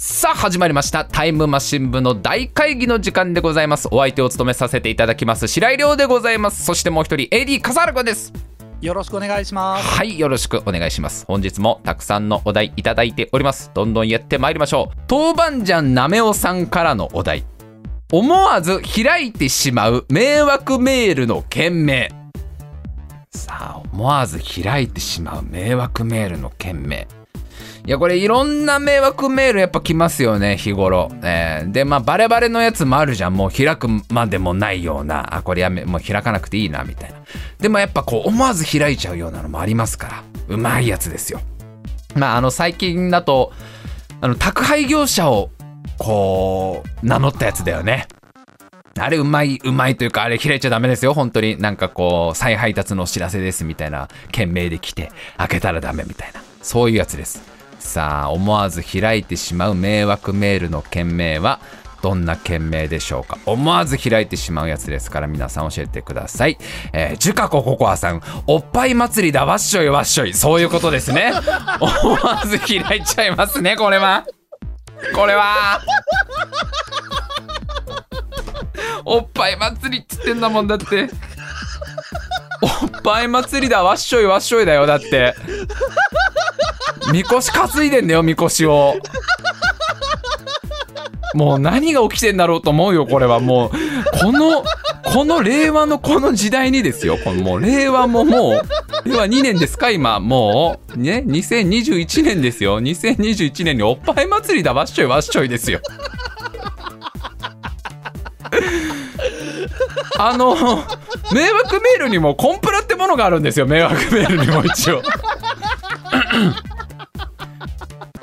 さあ始まりました。タイムマシン部の大会議の時間でございます。お相手を務めさせていただきます。白井亮でございます。そしてもう一人 AD 笠原くんです。よろしくお願いします。はいよろしくお願いします。本日もたくさんのお題いただいております。どんどんやってまいりましょう。豆板醤なめおさんからのお題。思わず開いてしまう迷惑メールの件名。さあ思わず開いてしまう迷惑メールの件名いやこれいろんな迷惑メールやっぱ来ますよね日頃、えー。でまあバレバレのやつもあるじゃん。もう開くまでもないような。あこれやめもう開かなくていいなみたいな。でもやっぱこう思わず開いちゃうようなのもありますから。うまいやつですよ。まああの最近だとあの宅配業者をこう名乗ったやつだよね。あれうまいうまいというかあれ開いちゃダメですよ。本当に。なんかこう再配達のお知らせですみたいな。件名で来て開けたらダメみたいな。そういうやつです。さあ思わず開いてしまう迷惑メールの件名はどんな件名でしょうか？思わず開いてしまうやつですから皆さん教えてください。えー、ジュカコココアさん、おっぱい祭りだわっしょいわっしょい。そういうことですね。思わず開いちゃいますね、これは。これは。おっぱい祭りっつってんだもんだって。おっぱい祭りだわっしょいわっしょいだよだって。みこし担いでんだよみこしを。もう何が起きてんだろうと思うよこれは。もうこのこの令和のこの時代にですよ。このもう令和ももう令和2年ですか今。もうね2021年ですよ。2021年におっぱい祭りだわっしょいわっしょいですよ。あの迷惑メールにもコンプラってものがあるんですよ迷惑メールにも一応。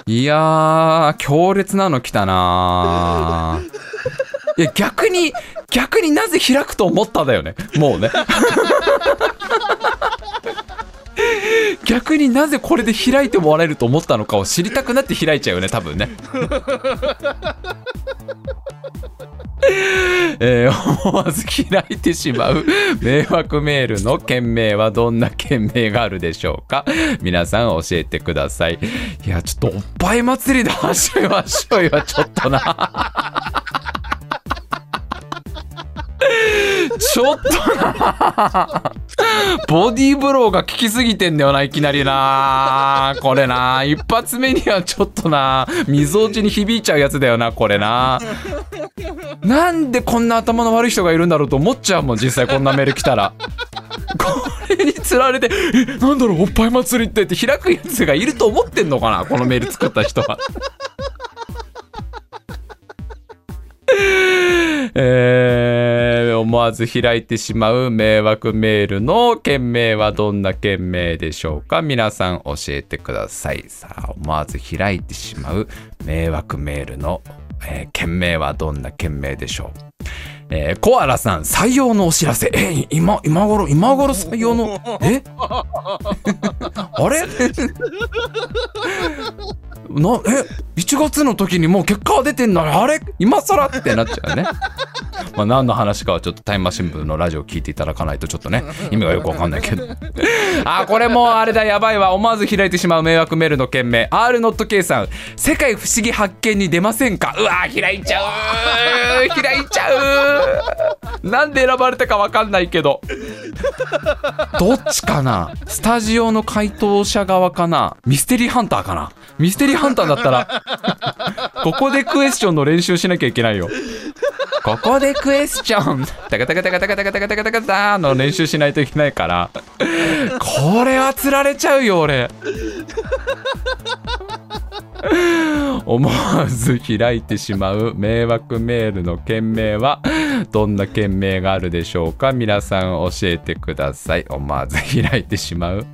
いやー、強烈なの来たなー。いや、逆に、逆になぜ開くと思っただよね。もうね。逆になぜこれで開いてもらえると思ったのかを知りたくなって開いちゃうよね、多分ね。えー思わず開いてしまう。迷惑メールの件名はどんな件名があるでしょうか？皆さん教えてください。いやちょっとおっぱい祭りでわっしょいわっしょいはちょっとな。ちょっとな。ボディーブローが効きすぎてんだよないきなりな。これな。一発目にはちょっとな。みぞおちに響いちゃうやつだよなこれな。なんでこんな頭の悪い人がいるんだろうと思っちゃうもん実際こんなメール来たら。これにつられて「えなんだろうおっぱい祭りって」って開くやつがいると思ってんのかなこのメール作った人は。えー、思わず開いてしまう迷惑メールの件名はどんな件名でしょうか。皆さん教えてください。さあ思わず開いてしまう迷惑メールの、えー件名はどんな件名でしょう？えーコアラさん採用のお知らせ。えー今今頃今頃採用の？え？あれ？なえ？1月の時にもう結果は出てんの？にあれ？今更？ってなっちゃうね。まあ何の話かはちょっとタイムマシン部のラジオ聞いていただかないとちょっとね意味がよくわかんないけど。あこれもうあれだやばいわ。思わず開いてしまう迷惑メールの件名。R ノット K さん。世界不思議発見に出ませんか？うわー開いちゃう開いちゃうなんで選ばれたかわかんないけど。どっちかな？スタジオの回答者側かな？ミステリーハンターかな？ミステリーハンターだったらここでクエスチョンの練習しなきゃいけないよここでクエスチョン。タカタカタカタカタカタカタカタカタ。の練習しないといけないから。これは釣られちゃうよ俺。思わず開いてしまう迷惑メールの件名はどんな件名があるでしょうか。皆さん教えてください。思わず開いてしまう。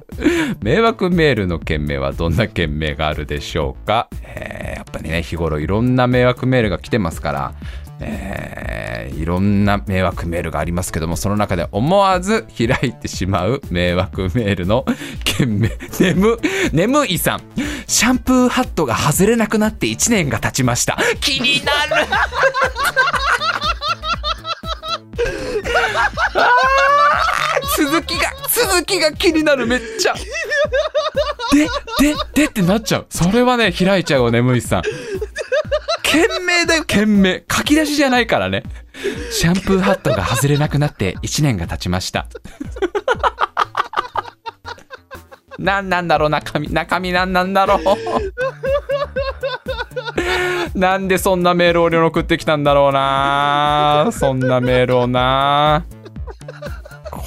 迷惑メールの件名はどんな件名があるでしょうか、えーやっぱりね日頃いろんな迷惑メールが来てますからえーいろんな迷惑メールがありますけどもその中で思わず開いてしまう迷惑メールの件名。眠眠いさん。シャンプーハットが外れなくなって1年が経ちました。気になる。続きが続きが気になるめっちゃ。でででってなっちゃう。それはね開いちゃうよ眠いさん。命だよ懸命書き出しじゃないからね。シャンプーハットが外れなくなって1年が経ちました。何 なんだろう中身中身何なんだろう。なんでそんなメールを俺に送ってきたんだろうな。そんなメールをな。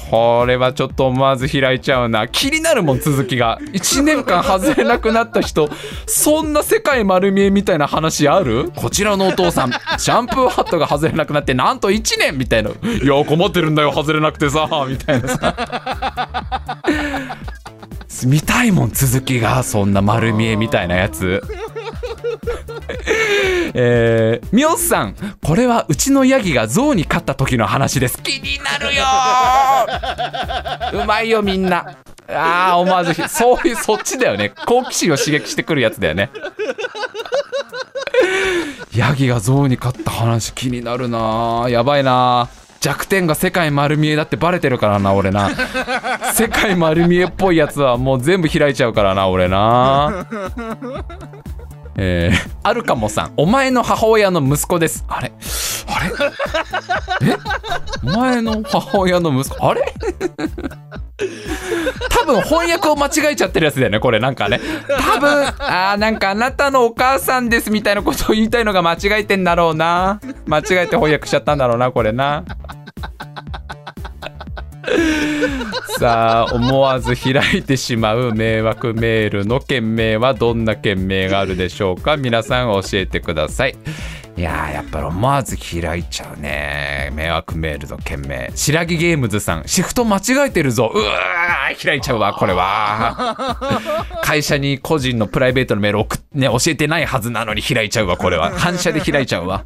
これはちょっと思わず開いちゃうな。気になるもん続きが。1年間外れなくなった人。そんな世界丸見えみたいな話ある？こちらのお父さん。シャンプーハットが外れなくなってなんと1年みたいな。いや困ってるんだよ。外れなくてさみたいなさ。見たいもん続きがそんな丸見えみたいなやつ えー、みおさんこれはうちのヤギが象に勝った時の話です。気になるよー。うまいよみんな。あー思わずそういうそっちだよね。好奇心を刺激してくるやつだよね。ヤギが象に勝った話気になるなやばいな弱点が世界丸見えだってバレてるからな俺な。世界丸見えっぽいやつはもう全部開いちゃうからな俺なえー、あるかもさん。お前の母親の息子です。あれ？あれ？え？お前の母親の息子？あれ？多分翻訳を間違えちゃってるやつだよねこれ。なんかね。多分あーなんかあなたのお母さんですみたいなことを言いたいのが間違えてんだろうな。間違えて翻訳しちゃったんだろうなこれな。さあ思わず開いてしまう迷惑メールの件名はどんな件名があるでしょうか？皆さん教えてください。いややっぱり思わず開いちゃうね。迷惑メールの件名。白木ゲームズさん。シフト間違えてるぞ。うわー開いちゃうわこれは。会社に個人のプライベートのメール送ね教えてないはずなのに開いちゃうわこれは。反射で開いちゃうわ。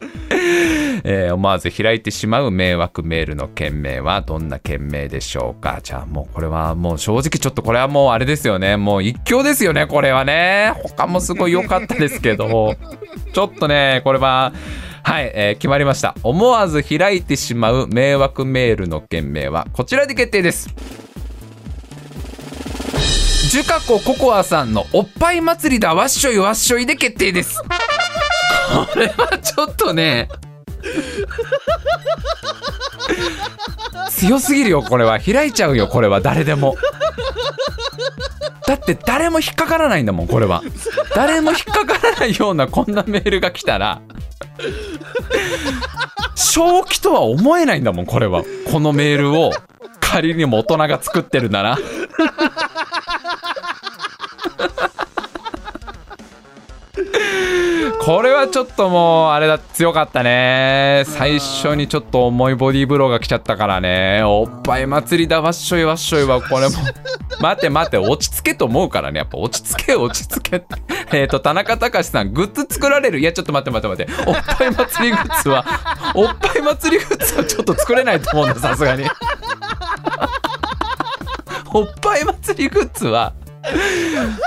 えー思わず開いてしまう迷惑メールの件名はどんな件名でしょうか？じゃあもうこれはもう正直ちょっとこれはもうあれですよね。もう一興ですよねこれはね。他もすごい良かったですけど。ちょっとねこれははい、えー決まりました。思わず開いてしまう迷惑メールの件名はこちらで決定です。ジュカコココアさんのおっぱい祭りだ。わっしょいわっしょいで決定ですこれはちょっとね強すぎるよこれは。開いちゃうよこれは。誰でも。だって誰も引っかからないんだもんこれは。誰も引っかからないようなこんなメールが来たら。正気とは思えないんだもんこれは。このメールを仮にも大人が作ってるなら。これはちょっともうあれだ強かったね。最初にちょっと重いボディーブローが来ちゃったからね。おっぱい祭りだわっしょいわっしょいはこれも。待て待て落ち着けと思うからね。やっぱ落ち着け落ち着け えっと田中隆さんグッズ作られる？いやちょっと待って待って待って。おっぱい祭りグッズは おっぱい祭りグッズはちょっと作れないと思うんださすがに。おっぱい祭りグッズは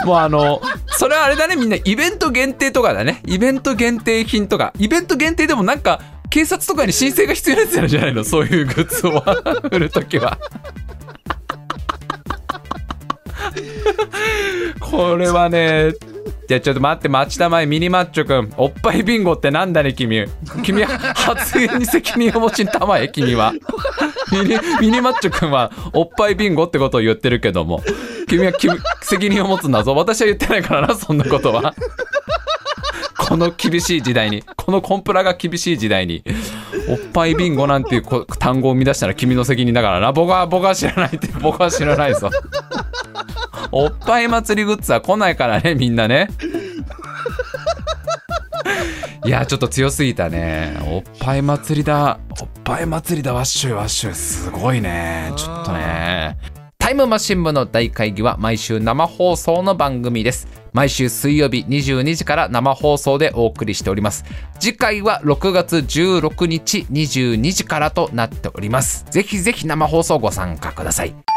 もうあのそれはあれだねみんなイベント限定とかだね。イベント限定品とか。イベント限定でもなんか警察とかに申請が必要なやつなんじゃないの？そういうグッズを 売るときは。これはねじゃあちょっと待って町田前ミニマッチョくん。おっぱいビンゴってなんだね君。君は発言に責任を持ちたまえ君は。ミニミニマッチョくんはおっぱいビンゴってことを言ってるけども。君は君責任を持つんだぞ私は言ってないからなそんなことは。この厳しい時代に。このコンプラが厳しい時代に。おっぱいビンゴなんていう単語を生み出したら君の責任だからな。僕は僕は知らないって僕は知らないぞ。おっぱい祭りグッズは来ないからねみんなね。いやちょっと強すぎたね。おっぱい祭りだ。おっぱい祭りだ。わっしょいわっしょい。すごいね。ちょっとね。イムマシン部の大会議は毎週生放送の番組です。毎週水曜日22時から生放送でお送りしております。次回は6月16日22時からとなっております。ぜひぜひ生放送ご参加ください。